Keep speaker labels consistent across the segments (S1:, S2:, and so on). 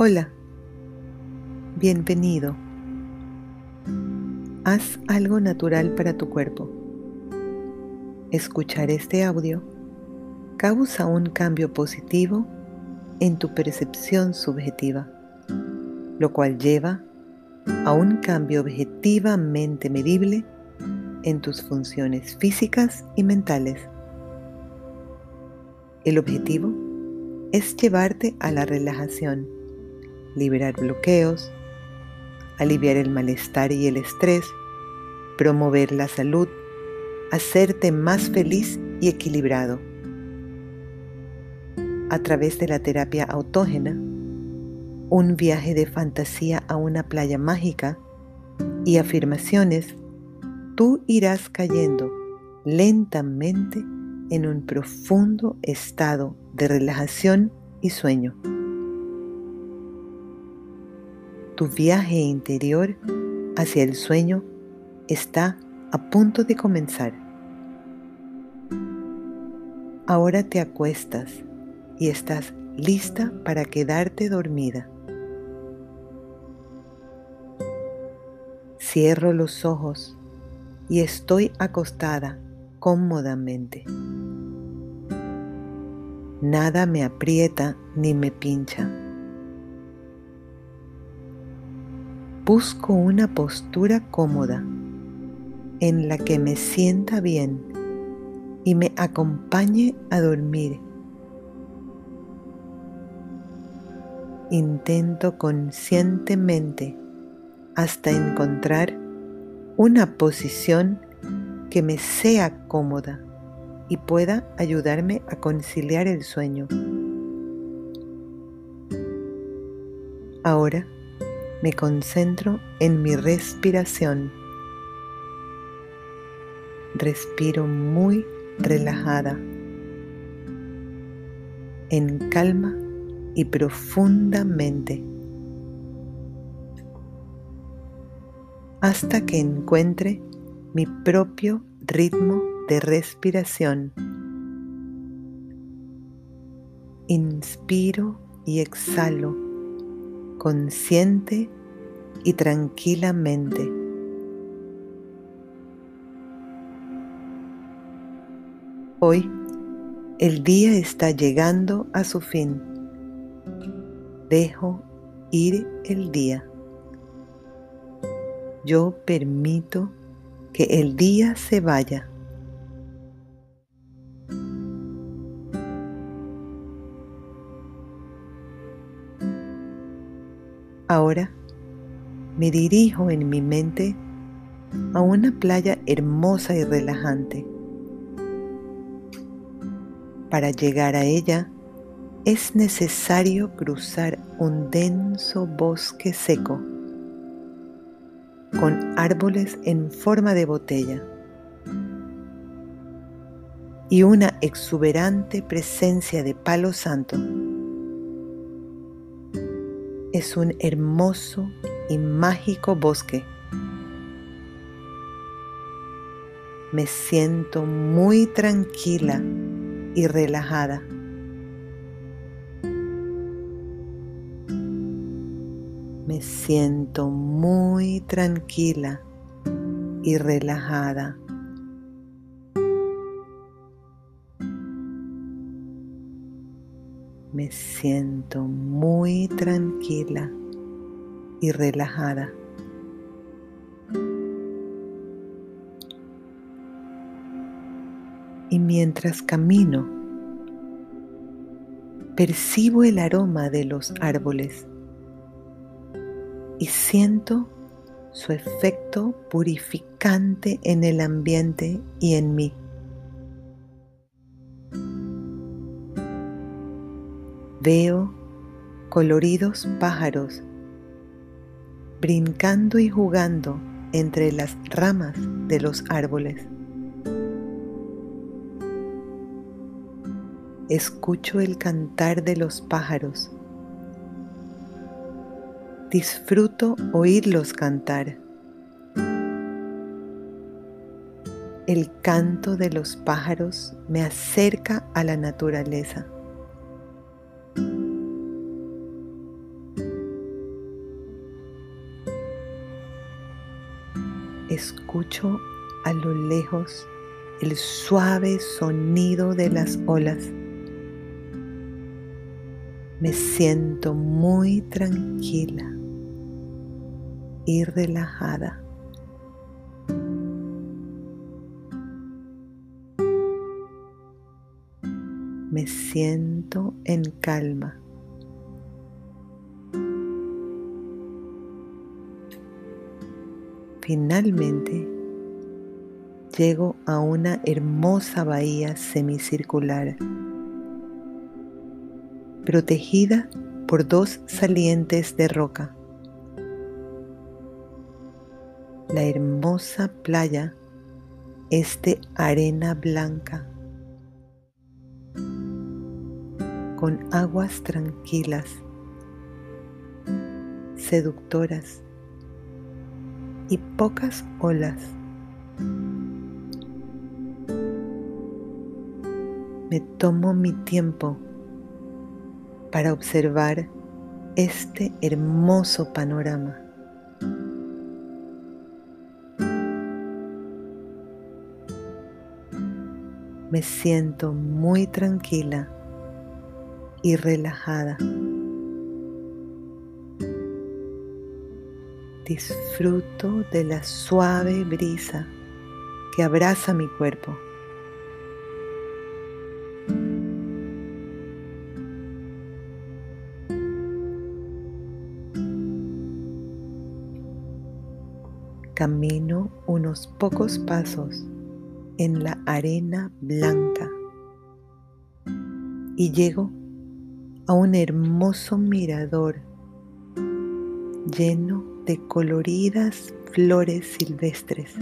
S1: Hola, bienvenido. Haz algo natural para tu cuerpo. Escuchar este audio causa un cambio positivo en tu percepción subjetiva, lo cual lleva a un cambio objetivamente medible en tus funciones físicas y mentales. El objetivo es llevarte a la relajación liberar bloqueos, aliviar el malestar y el estrés, promover la salud, hacerte más feliz y equilibrado. A través de la terapia autógena, un viaje de fantasía a una playa mágica y afirmaciones, tú irás cayendo lentamente en un profundo estado de relajación y sueño tu viaje interior hacia el sueño está a punto de comenzar. Ahora te acuestas y estás lista para quedarte dormida. Cierro los ojos y estoy acostada cómodamente. Nada me aprieta ni me pincha. Busco una postura cómoda en la que me sienta bien y me acompañe a dormir. Intento conscientemente hasta encontrar una posición que me sea cómoda y pueda ayudarme a conciliar el sueño. Ahora me concentro en mi respiración. Respiro muy relajada, en calma y profundamente, hasta que encuentre mi propio ritmo de respiración. Inspiro y exhalo consciente y tranquilamente. Hoy el día está llegando a su fin. Dejo ir el día. Yo permito que el día se vaya. Ahora me dirijo en mi mente a una playa hermosa y relajante. Para llegar a ella es necesario cruzar un denso bosque seco con árboles en forma de botella y una exuberante presencia de palo santo es un hermoso y mágico bosque. Me siento muy tranquila y relajada. Me siento muy tranquila y relajada. Me siento muy tranquila y relajada. Y mientras camino, percibo el aroma de los árboles y siento su efecto purificante en el ambiente y en mí. Veo coloridos pájaros brincando y jugando entre las ramas de los árboles. Escucho el cantar de los pájaros. Disfruto oírlos cantar. El canto de los pájaros me acerca a la naturaleza. Escucho a lo lejos el suave sonido de las olas. Me siento muy tranquila y relajada. Me siento en calma. Finalmente, llego a una hermosa bahía semicircular, protegida por dos salientes de roca. La hermosa playa es de arena blanca, con aguas tranquilas, seductoras y pocas olas. Me tomo mi tiempo para observar este hermoso panorama. Me siento muy tranquila y relajada. Disfruto de la suave brisa que abraza mi cuerpo. Camino unos pocos pasos en la arena blanca y llego a un hermoso mirador lleno de coloridas flores silvestres.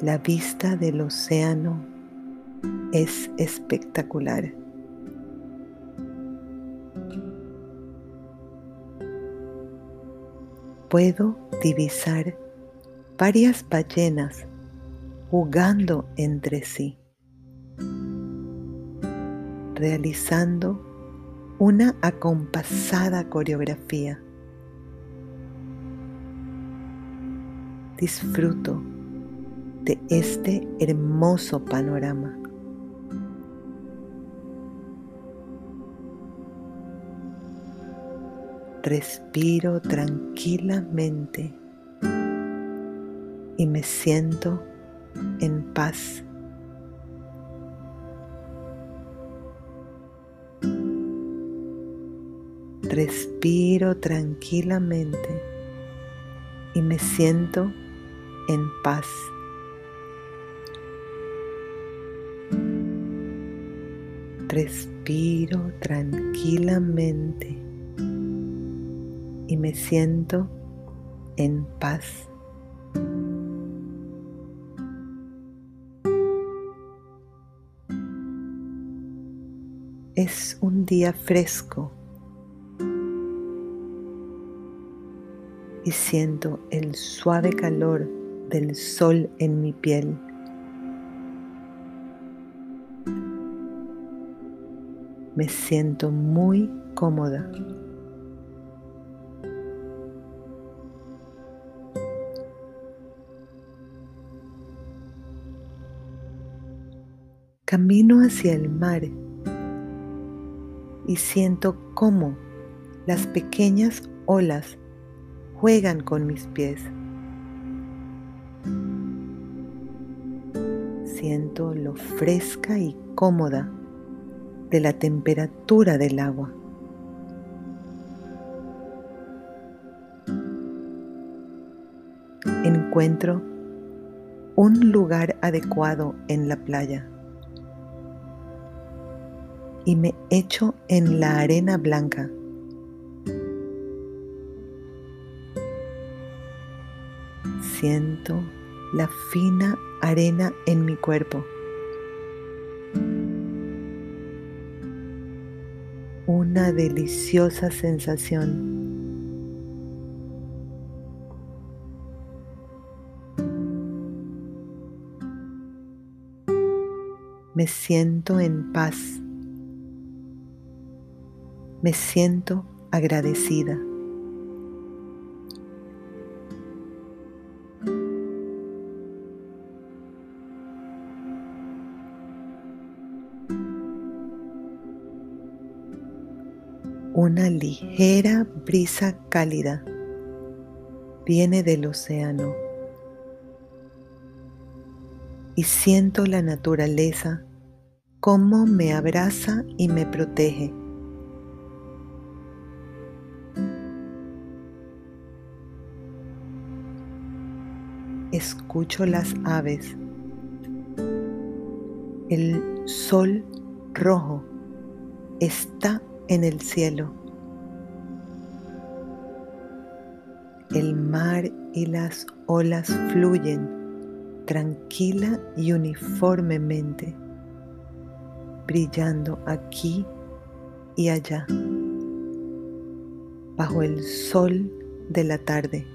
S1: La vista del océano es espectacular. Puedo divisar varias ballenas jugando entre sí, realizando una acompasada coreografía. Disfruto de este hermoso panorama. Respiro tranquilamente y me siento en paz. Respiro tranquilamente y me siento en paz. Respiro tranquilamente y me siento en paz. Es un día fresco y siento el suave calor del sol en mi piel. Me siento muy cómoda. Camino hacia el mar y siento cómo las pequeñas olas juegan con mis pies. Siento lo fresca y cómoda de la temperatura del agua. Encuentro un lugar adecuado en la playa y me echo en la arena blanca Siento la fina arena en mi cuerpo. Una deliciosa sensación. Me siento en paz. Me siento agradecida. Una ligera brisa cálida. Viene del océano. Y siento la naturaleza como me abraza y me protege. Escucho las aves, el sol rojo está en el cielo. El mar y las olas fluyen tranquila y uniformemente, brillando aquí y allá, bajo el sol de la tarde.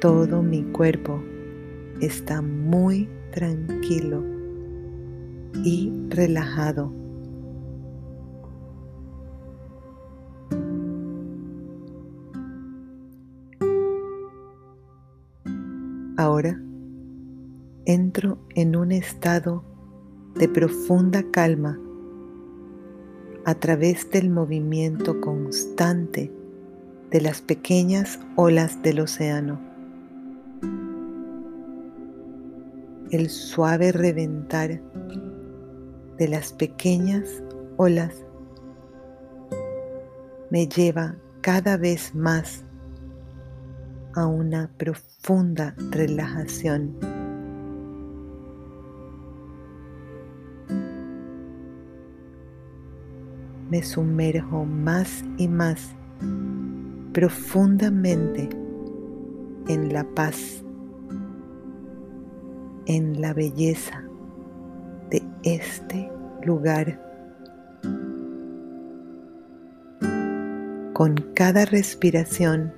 S1: Todo mi cuerpo está muy tranquilo y relajado. Ahora entro en un estado de profunda calma a través del movimiento constante de las pequeñas olas del océano. El suave reventar de las pequeñas olas me lleva cada vez más a una profunda relajación. Me sumerjo más y más profundamente en la paz, en la belleza de este lugar. Con cada respiración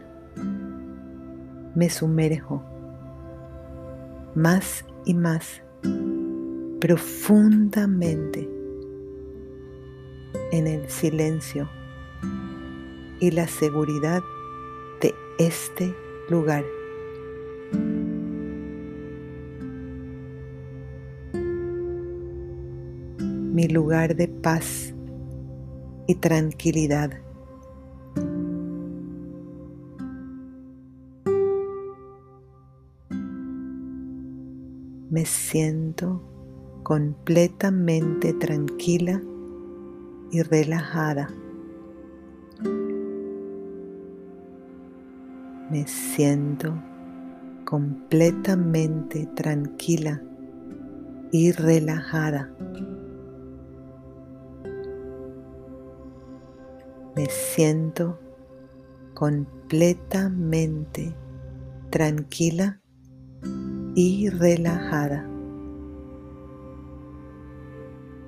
S1: me sumerjo más y más profundamente en el silencio y la seguridad de este lugar. Mi lugar de paz y tranquilidad. me siento completamente tranquila y relajada. Me siento completamente tranquila y relajada. Me siento completamente tranquila y relajada.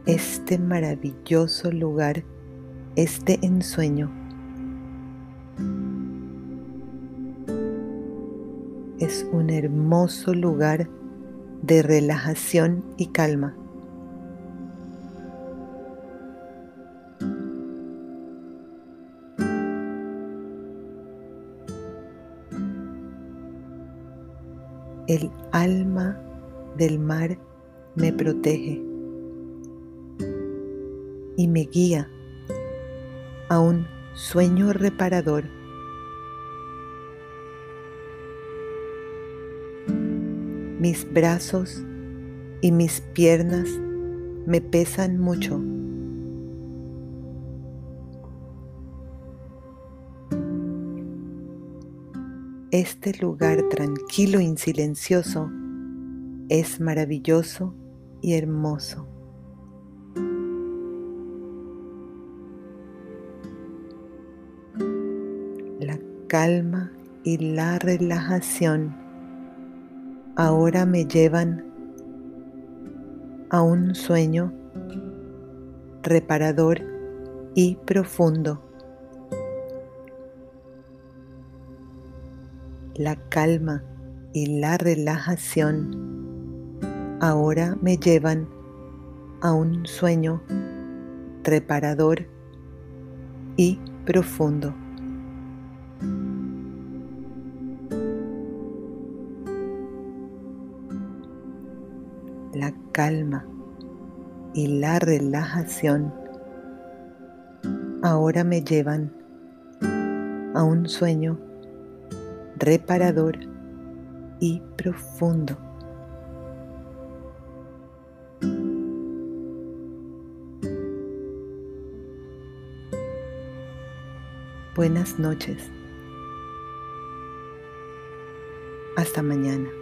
S1: Este maravilloso lugar es de ensueño. Es un hermoso lugar de relajación y calma. El alma del mar me protege y me guía a un sueño reparador. Mis brazos y mis piernas me pesan mucho. Este lugar tranquilo y silencioso es maravilloso y hermoso. La calma y la relajación ahora me llevan a un sueño reparador y profundo. La calma y la relajación ahora me llevan a un sueño reparador y profundo. La calma y la relajación ahora me llevan a un sueño reparador y profundo. Buenas noches. Hasta mañana.